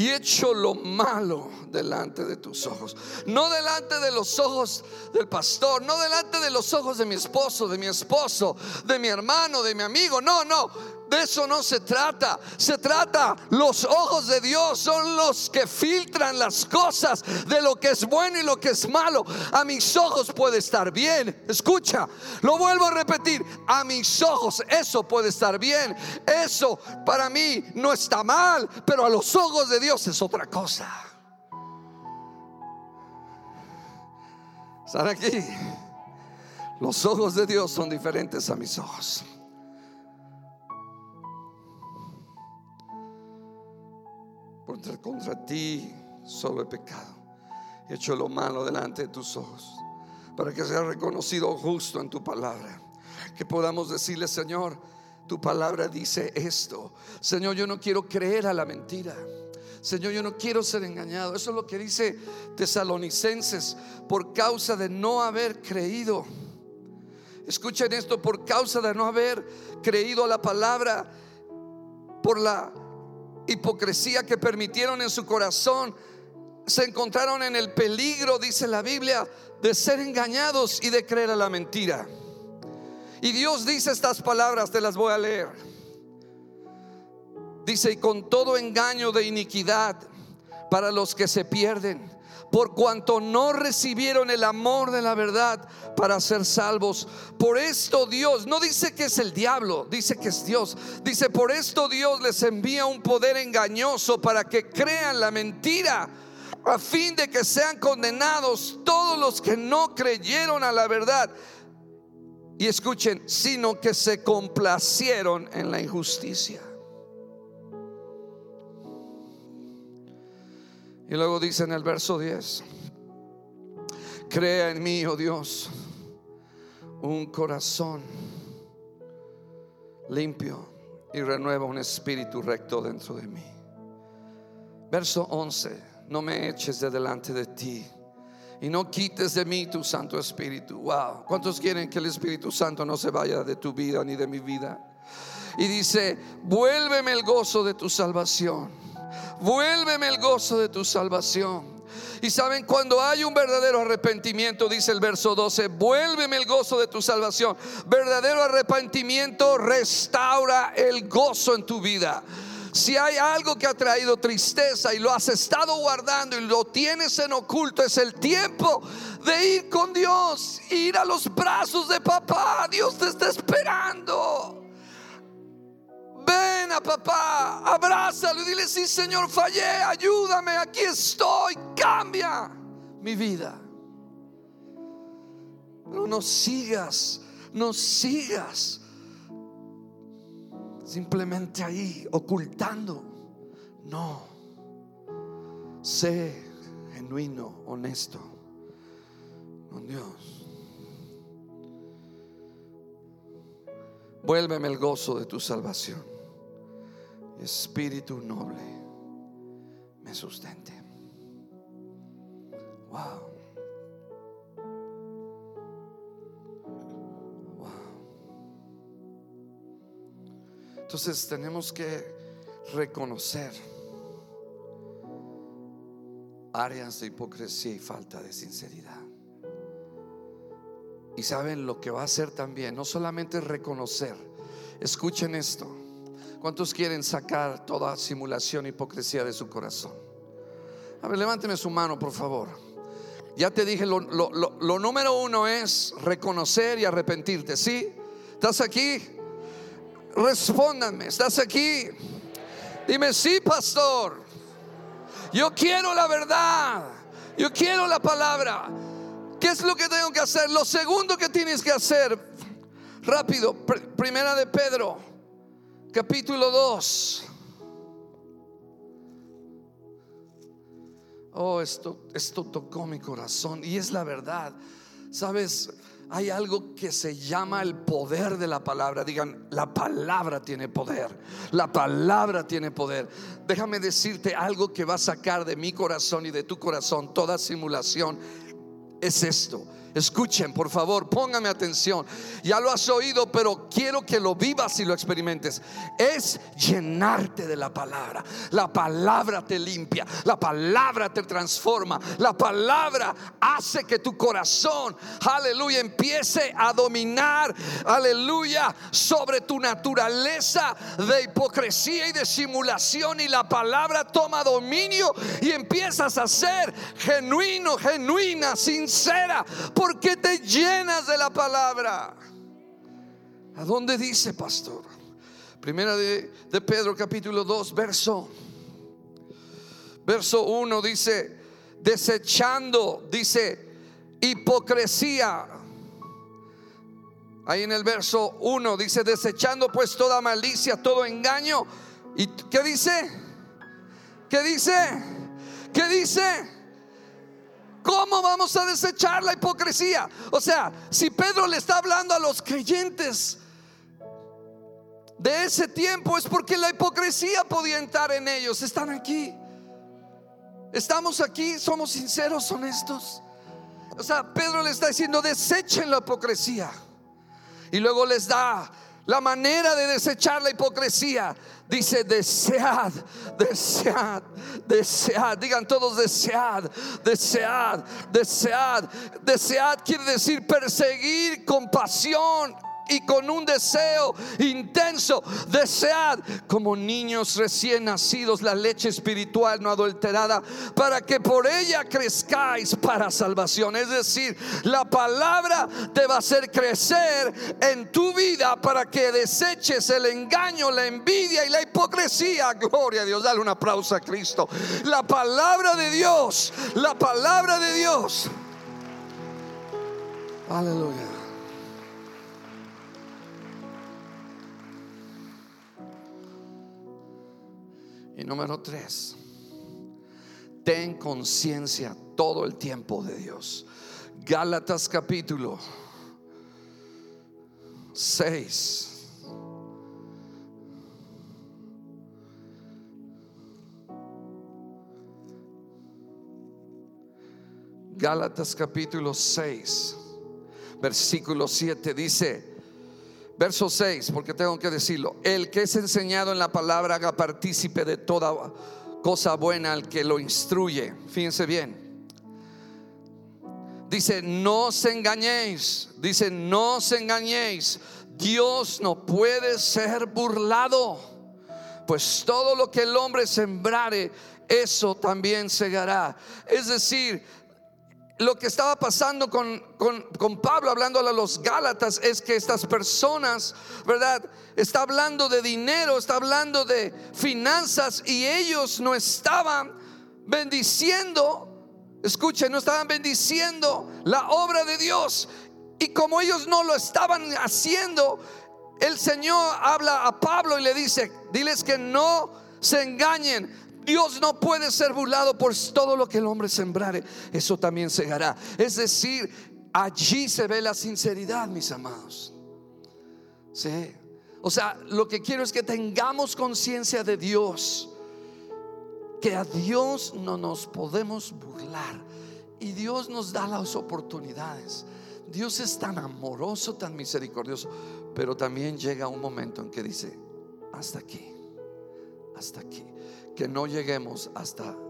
Y he hecho lo malo delante de tus ojos. No delante de los ojos del pastor, no delante de los ojos de mi esposo, de mi esposo, de mi hermano, de mi amigo. No, no de eso no se trata. Se trata, los ojos de Dios son los que filtran las cosas de lo que es bueno y lo que es malo. A mis ojos puede estar bien. Escucha, lo vuelvo a repetir. A mis ojos eso puede estar bien. Eso para mí no está mal, pero a los ojos de Dios es otra cosa. ¿Están aquí? Los ojos de Dios son diferentes a mis ojos. Contra, ti solo he pecado. He hecho lo malo delante de tus ojos. Para que sea reconocido justo en tu palabra. Que podamos decirle, Señor, tu palabra dice esto. Señor, yo no quiero creer a la mentira. Señor, yo no quiero ser engañado. Eso es lo que dice Tesalonicenses por causa de no haber creído. Escuchen esto, por causa de no haber creído a la palabra, por la hipocresía que permitieron en su corazón, se encontraron en el peligro, dice la Biblia, de ser engañados y de creer a la mentira. Y Dios dice estas palabras, te las voy a leer. Dice, y con todo engaño de iniquidad para los que se pierden por cuanto no recibieron el amor de la verdad para ser salvos. Por esto Dios, no dice que es el diablo, dice que es Dios. Dice, por esto Dios les envía un poder engañoso para que crean la mentira, a fin de que sean condenados todos los que no creyeron a la verdad. Y escuchen, sino que se complacieron en la injusticia. Y luego dice en el verso 10, crea en mí, oh Dios, un corazón limpio y renueva un espíritu recto dentro de mí. Verso 11, no me eches de delante de ti y no quites de mí tu Santo Espíritu. Wow, ¿cuántos quieren que el Espíritu Santo no se vaya de tu vida ni de mi vida? Y dice, vuélveme el gozo de tu salvación vuélveme el gozo de tu salvación. Y saben, cuando hay un verdadero arrepentimiento, dice el verso 12, vuélveme el gozo de tu salvación. Verdadero arrepentimiento restaura el gozo en tu vida. Si hay algo que ha traído tristeza y lo has estado guardando y lo tienes en oculto, es el tiempo de ir con Dios, ir a los brazos de papá. Dios te está esperando. Ven a papá, abrázalo y dile, sí Señor, fallé, ayúdame, aquí estoy, cambia mi vida. Pero no sigas, no sigas simplemente ahí ocultando. No, sé genuino, honesto con Dios. Vuélveme el gozo de tu salvación. Espíritu noble me sustente. Wow. Wow. Entonces tenemos que reconocer áreas de hipocresía y falta de sinceridad. Y saben lo que va a hacer también, no solamente reconocer, escuchen esto, ¿cuántos quieren sacar toda simulación e hipocresía de su corazón? A ver, levánteme su mano, por favor. Ya te dije, lo, número uno es reconocer y arrepentirte, ¿sí? ¿Estás aquí? Respóndanme, ¿estás aquí? Dime, sí, pastor. Yo quiero la verdad. Yo quiero la palabra. ¿Qué es lo que tengo que hacer? Lo segundo que tienes que hacer, rápido, primera de Pedro, capítulo 2. Oh, esto, esto tocó mi corazón y es la verdad. Sabes, hay algo que se llama el poder de la palabra. Digan, la palabra tiene poder. La palabra tiene poder. Déjame decirte algo que va a sacar de mi corazón y de tu corazón toda simulación es esto. Escuchen, por favor, póngame atención. Ya lo has oído, pero quiero que lo vivas y lo experimentes. Es llenarte de la palabra. La palabra te limpia, la palabra te transforma, la palabra hace que tu corazón, aleluya, empiece a dominar, aleluya, sobre tu naturaleza de hipocresía y de simulación. Y la palabra toma dominio y empiezas a ser genuino, genuina, sincera porque te llenas de la palabra. ¿A dónde dice, pastor? Primera de, de Pedro capítulo 2, verso, verso 1 dice, desechando, dice, hipocresía. Ahí en el verso 1 dice, desechando pues toda malicia, todo engaño. ¿Y qué dice? ¿Qué dice? ¿Qué dice? ¿Cómo vamos a desechar la hipocresía? O sea, si Pedro le está hablando a los creyentes de ese tiempo es porque la hipocresía podía entrar en ellos. Están aquí. Estamos aquí, somos sinceros, honestos. O sea, Pedro le está diciendo, desechen la hipocresía. Y luego les da la manera de desechar la hipocresía. Dice, desead, desead, desead. Digan todos, desead, desead, desead. Desead quiere decir perseguir con pasión y con un deseo intenso, desead como niños recién nacidos la leche espiritual no adulterada para que por ella crezcáis para salvación. Es decir, la palabra te va a hacer crecer en tu vida para que deseches el engaño, la envidia y la hipocresía. Gloria a Dios, dale un aplauso a Cristo. La palabra de Dios, la palabra de Dios. Aleluya. Y número tres, ten conciencia todo el tiempo de Dios. Gálatas capítulo 6. Gálatas capítulo 6, versículo 7 dice, Verso 6, porque tengo que decirlo. El que es enseñado en la palabra haga partícipe de toda cosa buena al que lo instruye. Fíjense bien. Dice, no os engañéis. Dice, no os engañéis. Dios no puede ser burlado. Pues todo lo que el hombre sembrare, eso también segará. Es decir, lo que estaba pasando con, Pablo, hablando a los Gálatas, es que estas personas, ¿verdad? Está hablando de dinero, está hablando de finanzas y ellos no estaban bendiciendo, escuchen, no estaban bendiciendo la obra de Dios. Y como ellos no lo estaban haciendo, el Señor habla a Pablo y le dice, diles que no se engañen, Dios no puede ser burlado por todo lo que el hombre sembrare, eso también segará. Es decir, allí se ve la sinceridad, mis amados. O sea, lo que quiero es que tengamos conciencia de Dios, que a Dios no nos podemos burlar y Dios nos da las oportunidades. Dios es tan amoroso, tan misericordioso, pero también llega un momento en que dice, hasta aquí, hasta aquí que no lleguemos hasta.